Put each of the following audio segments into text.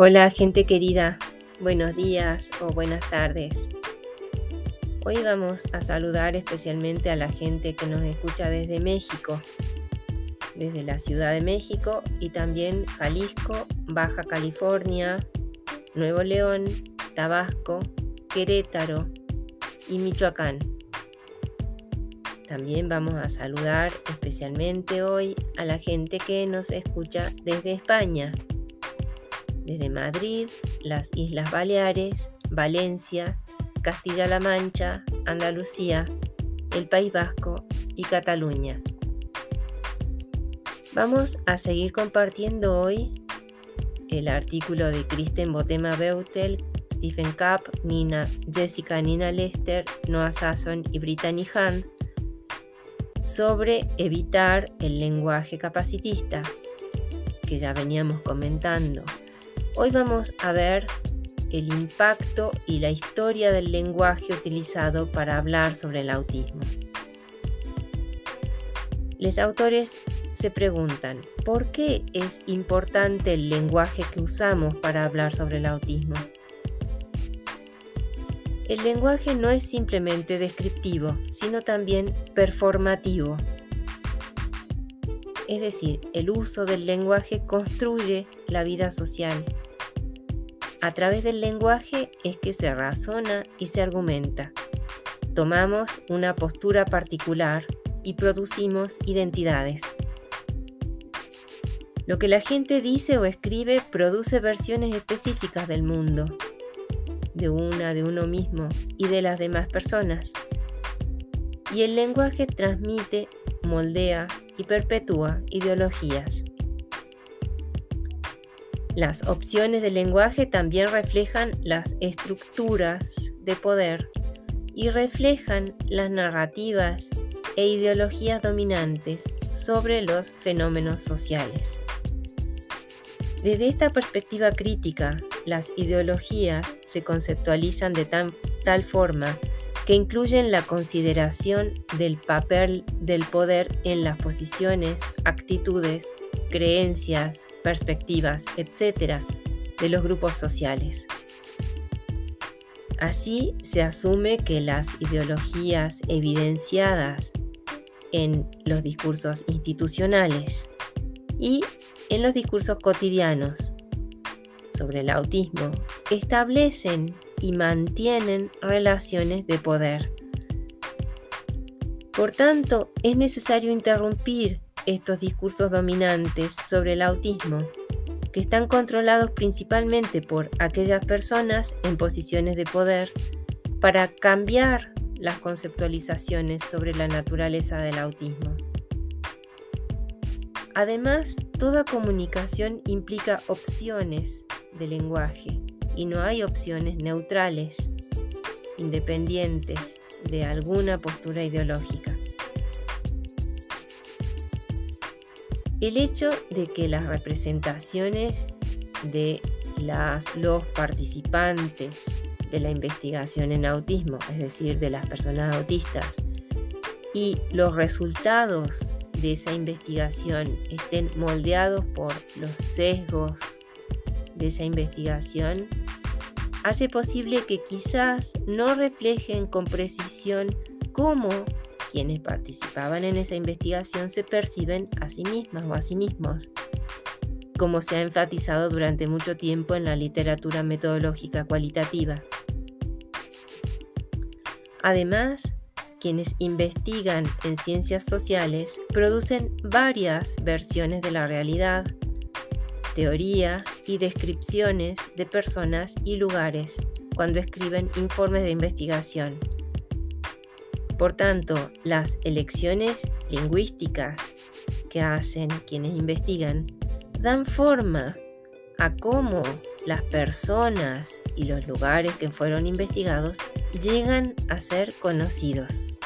Hola gente querida, buenos días o buenas tardes. Hoy vamos a saludar especialmente a la gente que nos escucha desde México, desde la Ciudad de México y también Jalisco, Baja California, Nuevo León, Tabasco, Querétaro y Michoacán. También vamos a saludar especialmente hoy a la gente que nos escucha desde España desde Madrid, las Islas Baleares, Valencia, Castilla-La Mancha, Andalucía, el País Vasco y Cataluña. Vamos a seguir compartiendo hoy el artículo de Kristen Botema Beutel, Stephen Kapp, Nina, Jessica Nina Lester, Noah Sasson y Brittany Hunt sobre evitar el lenguaje capacitista, que ya veníamos comentando Hoy vamos a ver el impacto y la historia del lenguaje utilizado para hablar sobre el autismo. Los autores se preguntan, ¿por qué es importante el lenguaje que usamos para hablar sobre el autismo? El lenguaje no es simplemente descriptivo, sino también performativo. Es decir, el uso del lenguaje construye la vida social a través del lenguaje es que se razona y se argumenta. Tomamos una postura particular y producimos identidades. Lo que la gente dice o escribe produce versiones específicas del mundo, de una, de uno mismo y de las demás personas. Y el lenguaje transmite, moldea y perpetúa ideologías. Las opciones del lenguaje también reflejan las estructuras de poder y reflejan las narrativas e ideologías dominantes sobre los fenómenos sociales. Desde esta perspectiva crítica, las ideologías se conceptualizan de tal forma que incluyen la consideración del papel del poder en las posiciones, actitudes, creencias, perspectivas, etc., de los grupos sociales. Así se asume que las ideologías evidenciadas en los discursos institucionales y en los discursos cotidianos sobre el autismo establecen y mantienen relaciones de poder. Por tanto, es necesario interrumpir estos discursos dominantes sobre el autismo, que están controlados principalmente por aquellas personas en posiciones de poder, para cambiar las conceptualizaciones sobre la naturaleza del autismo. Además, toda comunicación implica opciones de lenguaje y no hay opciones neutrales, independientes de alguna postura ideológica. El hecho de que las representaciones de los participantes de la investigación en autismo, es decir, de las personas autistas, y los resultados de esa investigación estén moldeados por los sesgos de esa investigación, hace posible que quizás no reflejen con precisión cómo quienes participaban en esa investigación se perciben a sí mismas o a sí mismos, como se ha enfatizado durante mucho tiempo en la literatura metodológica cualitativa. Además, quienes investigan en ciencias sociales producen varias versiones de la realidad, teoría y descripciones de personas y lugares cuando escriben informes de investigación. Por tanto, las elecciones lingüísticas que hacen quienes investigan dan forma a cómo las personas y los lugares que fueron investigados llegan a ser conocidos.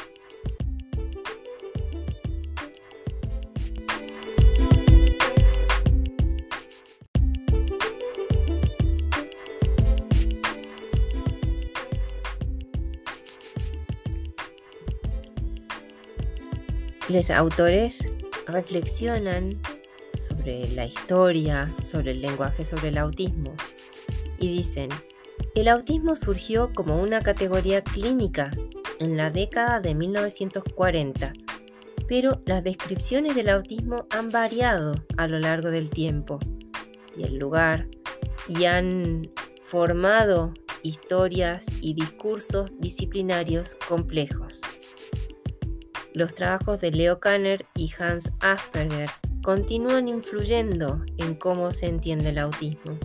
Los autores reflexionan sobre la historia, sobre el lenguaje, sobre el autismo y dicen, el autismo surgió como una categoría clínica en la década de 1940, pero las descripciones del autismo han variado a lo largo del tiempo y el lugar y han formado historias y discursos disciplinarios complejos. Los trabajos de Leo Kanner y Hans Asperger continúan influyendo en cómo se entiende el autismo.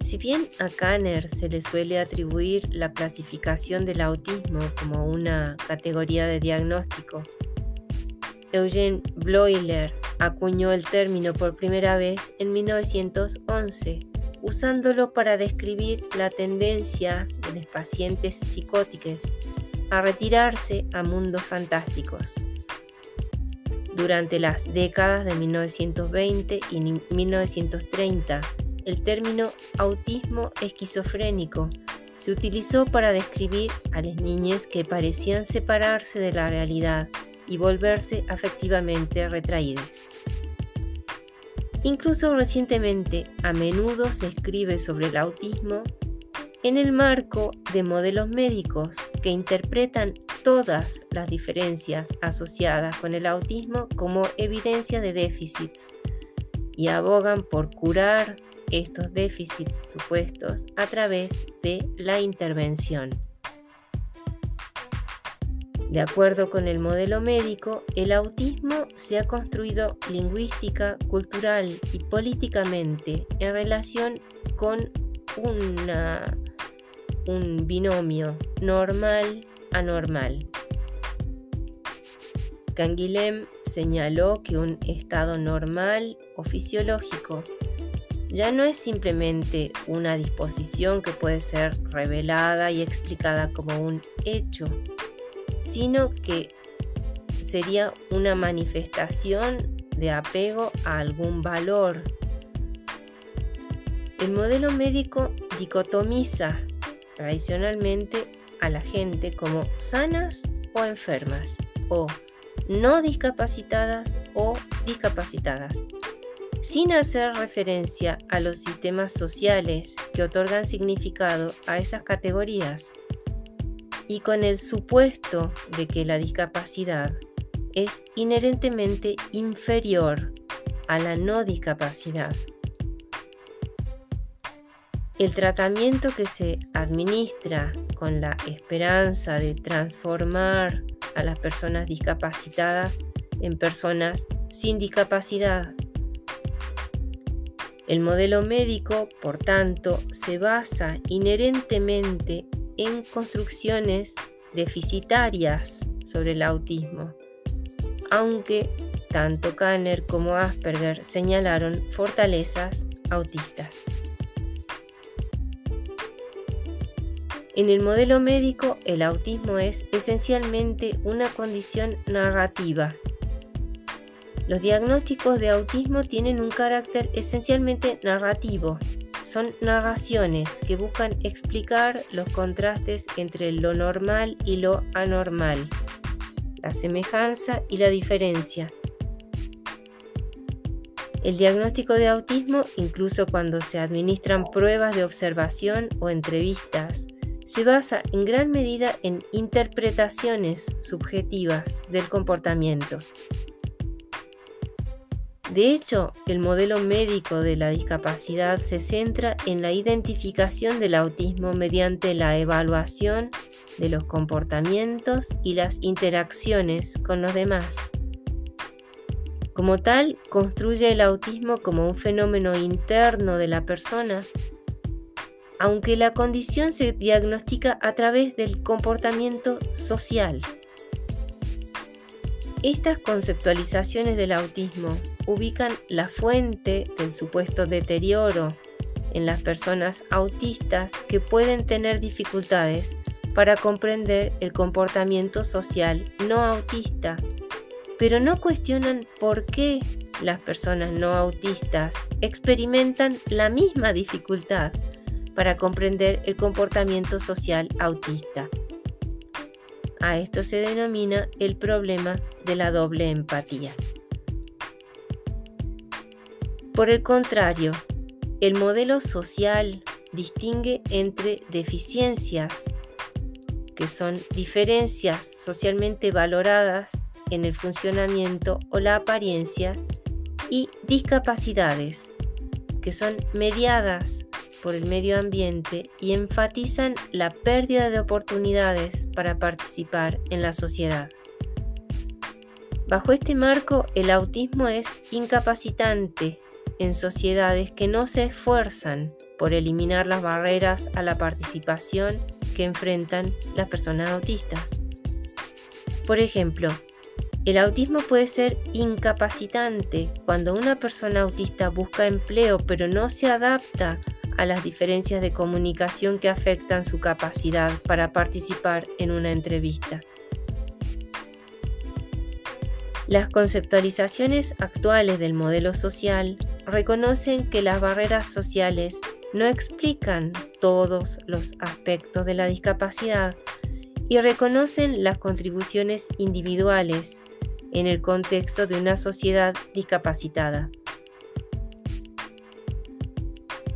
Si bien a Kanner se le suele atribuir la clasificación del autismo como una categoría de diagnóstico, Eugene Bloiler acuñó el término por primera vez en 1911, usándolo para describir la tendencia de los pacientes psicóticos a retirarse a mundos fantásticos. Durante las décadas de 1920 y 1930, el término autismo esquizofrénico se utilizó para describir a las niñas que parecían separarse de la realidad y volverse afectivamente retraídas. Incluso recientemente a menudo se escribe sobre el autismo en el marco de modelos médicos que interpretan todas las diferencias asociadas con el autismo como evidencia de déficits y abogan por curar estos déficits supuestos a través de la intervención. De acuerdo con el modelo médico, el autismo se ha construido lingüística, cultural y políticamente en relación con un binomio normal-anormal. Canguilhem señaló que un estado normal o fisiológico ya no es simplemente una disposición que puede ser revelada y explicada como un hecho, sino que sería una manifestación de apego a algún valor. El modelo médico dicotomiza tradicionalmente a la gente como sanas o enfermas, o no discapacitadas o discapacitadas sin hacer referencia a los sistemas sociales que otorgan significado a esas categorías y con el supuesto de que la discapacidad es inherentemente inferior a la no discapacidad. El tratamiento que se administra con la esperanza de transformar a las personas discapacitadas en personas sin discapacidad el modelo médico, por tanto, se basa inherentemente en construcciones deficitarias sobre el autismo, aunque tanto Kanner como Asperger señalaron fortalezas autistas. En el modelo médico, el autismo es esencialmente una condición narrativa los diagnósticos de autismo tienen un carácter esencialmente narrativo. Son narraciones que buscan explicar los contrastes entre lo normal y lo anormal, la semejanza y la diferencia. El diagnóstico de autismo, incluso cuando se administran pruebas de observación o entrevistas, se basa en gran medida en interpretaciones subjetivas del comportamiento. De hecho, el modelo médico de la discapacidad se centra en la identificación del autismo mediante la evaluación de los comportamientos y las interacciones con los demás. Como tal, construye el autismo como un fenómeno interno de la persona, aunque la condición se diagnostica a través del comportamiento social. Estas conceptualizaciones del autismo ubican la fuente del supuesto deterioro en las personas autistas que pueden tener dificultades para comprender el comportamiento social no autista, pero no cuestionan por qué las personas no autistas experimentan la misma dificultad para comprender el comportamiento social autista. A esto se denomina el problema de la doble empatía. Por el contrario, el modelo social distingue entre deficiencias, que son diferencias socialmente valoradas en el funcionamiento o la apariencia, y discapacidades, que son mediadas por el medio ambiente y enfatizan la pérdida de oportunidades para participar en la sociedad. Bajo este marco, el autismo es incapacitante en sociedades que no se esfuerzan por eliminar las barreras a la participación que enfrentan las personas autistas. Por ejemplo, el autismo puede ser incapacitante cuando una persona autista busca empleo pero no se adapta a las diferencias de comunicación que afectan su capacidad para participar en una entrevista. Las conceptualizaciones actuales del modelo social reconocen que las barreras sociales no explican todos los aspectos de la discapacidad y reconocen las contribuciones individuales en el contexto de una sociedad discapacitada.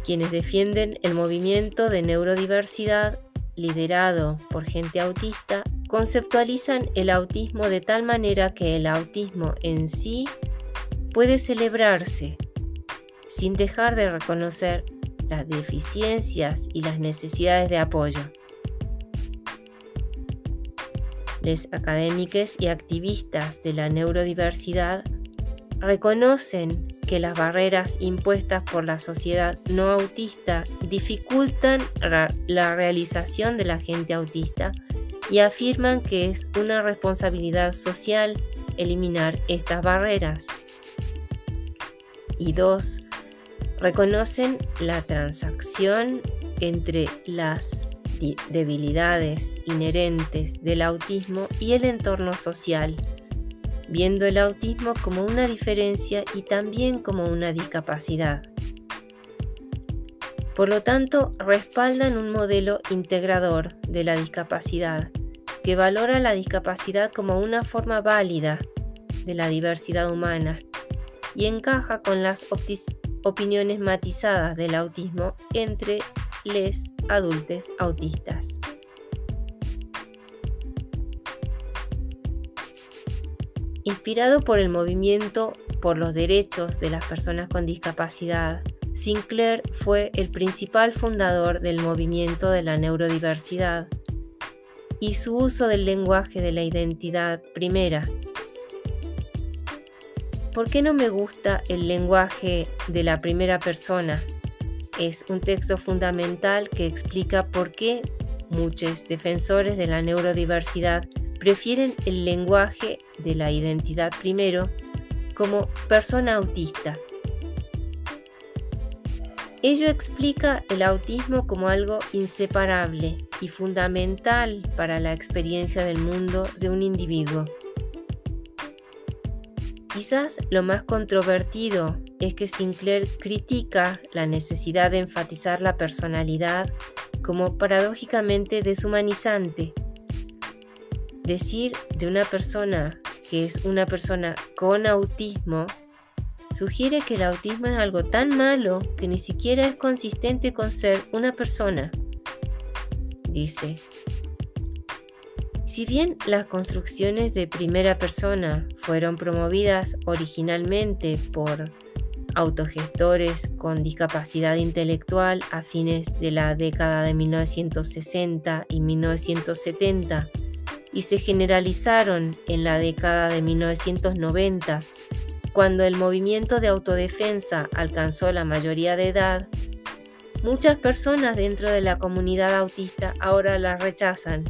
Quienes defienden el movimiento de neurodiversidad liderado por gente autista conceptualizan el autismo de tal manera que el autismo en sí puede celebrarse sin dejar de reconocer las deficiencias y las necesidades de apoyo. Los académicos y activistas de la neurodiversidad reconocen que las barreras impuestas por la sociedad no autista dificultan la realización de la gente autista y afirman que es una responsabilidad social eliminar estas barreras. Y dos, reconocen la transacción entre las debilidades inherentes del autismo y el entorno social, viendo el autismo como una diferencia y también como una discapacidad. Por lo tanto, respaldan un modelo integrador de la discapacidad, que valora la discapacidad como una forma válida de la diversidad humana y encaja con las opiniones matizadas del autismo entre les adultos autistas. Inspirado por el movimiento por los derechos de las personas con discapacidad, Sinclair fue el principal fundador del movimiento de la neurodiversidad y su uso del lenguaje de la identidad primera. ¿Por qué no me gusta el lenguaje de la primera persona? Es un texto fundamental que explica por qué muchos defensores de la neurodiversidad prefieren el lenguaje de la identidad primero como persona autista. Ello explica el autismo como algo inseparable y fundamental para la experiencia del mundo de un individuo. Quizás lo más controvertido es que Sinclair critica la necesidad de enfatizar la personalidad como paradójicamente deshumanizante. Decir de una persona que es una persona con autismo sugiere que el autismo es algo tan malo que ni siquiera es consistente con ser una persona. Dice, si bien las construcciones de primera persona fueron promovidas originalmente por autogestores con discapacidad intelectual a fines de la década de 1960 y 1970 y se generalizaron en la década de 1990, cuando el movimiento de autodefensa alcanzó la mayoría de edad, muchas personas dentro de la comunidad autista ahora las rechazan.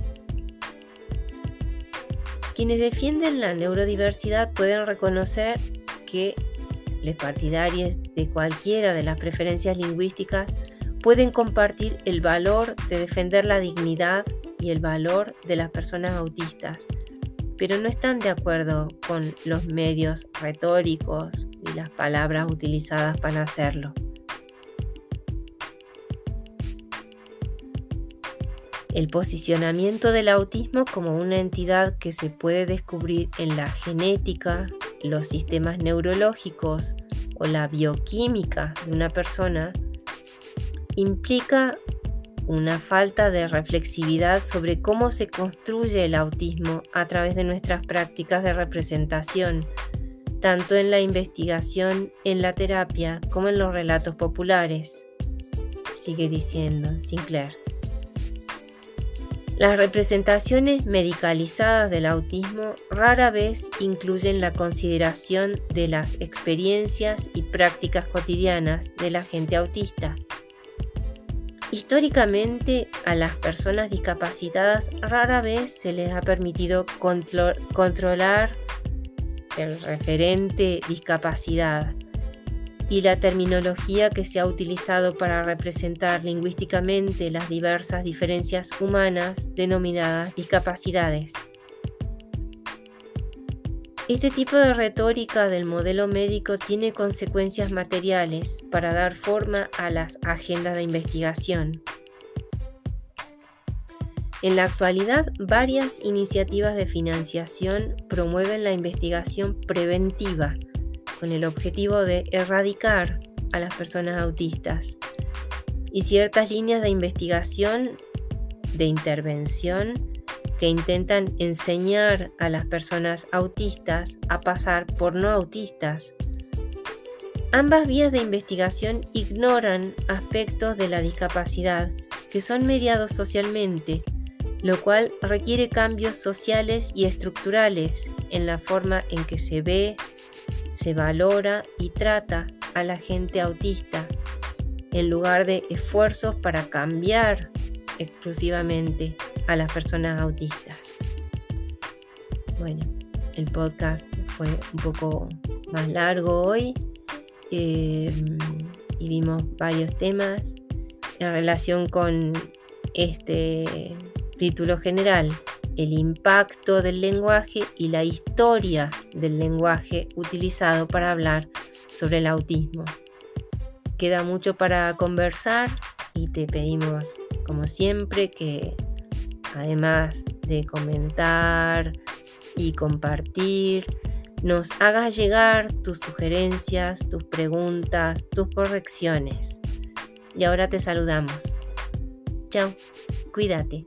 Quienes defienden la neurodiversidad pueden reconocer que los partidarios de cualquiera de las preferencias lingüísticas pueden compartir el valor de defender la dignidad y el valor de las personas autistas, pero no están de acuerdo con los medios retóricos y las palabras utilizadas para hacerlo. El posicionamiento del autismo como una entidad que se puede descubrir en la genética, los sistemas neurológicos o la bioquímica de una persona implica una falta de reflexividad sobre cómo se construye el autismo a través de nuestras prácticas de representación, tanto en la investigación, en la terapia, como en los relatos populares. Sigue diciendo Sinclair. Las representaciones medicalizadas del autismo rara vez incluyen la consideración de las experiencias y prácticas cotidianas de la gente autista. Históricamente a las personas discapacitadas rara vez se les ha permitido controlar el referente discapacidad y la terminología que se ha utilizado para representar lingüísticamente las diversas diferencias humanas denominadas discapacidades. Este tipo de retórica del modelo médico tiene consecuencias materiales para dar forma a las agendas de investigación. En la actualidad, varias iniciativas de financiación promueven la investigación preventiva con el objetivo de erradicar a las personas autistas y ciertas líneas de investigación de intervención que intentan enseñar a las personas autistas a pasar por no autistas. Ambas vías de investigación ignoran aspectos de la discapacidad que son mediados socialmente lo cual requiere cambios sociales y estructurales en la forma en que se ve, se valora y trata a la gente autista, en lugar de esfuerzos para cambiar exclusivamente a las personas autistas. Bueno, el podcast fue un poco más largo hoy eh, y vimos varios temas en relación con este Título general, el impacto del lenguaje y la historia del lenguaje utilizado para hablar sobre el autismo. Queda mucho para conversar y te pedimos, como siempre, que además de comentar y compartir, nos hagas llegar tus sugerencias, tus preguntas, tus correcciones. Y ahora te saludamos. Chao, cuídate.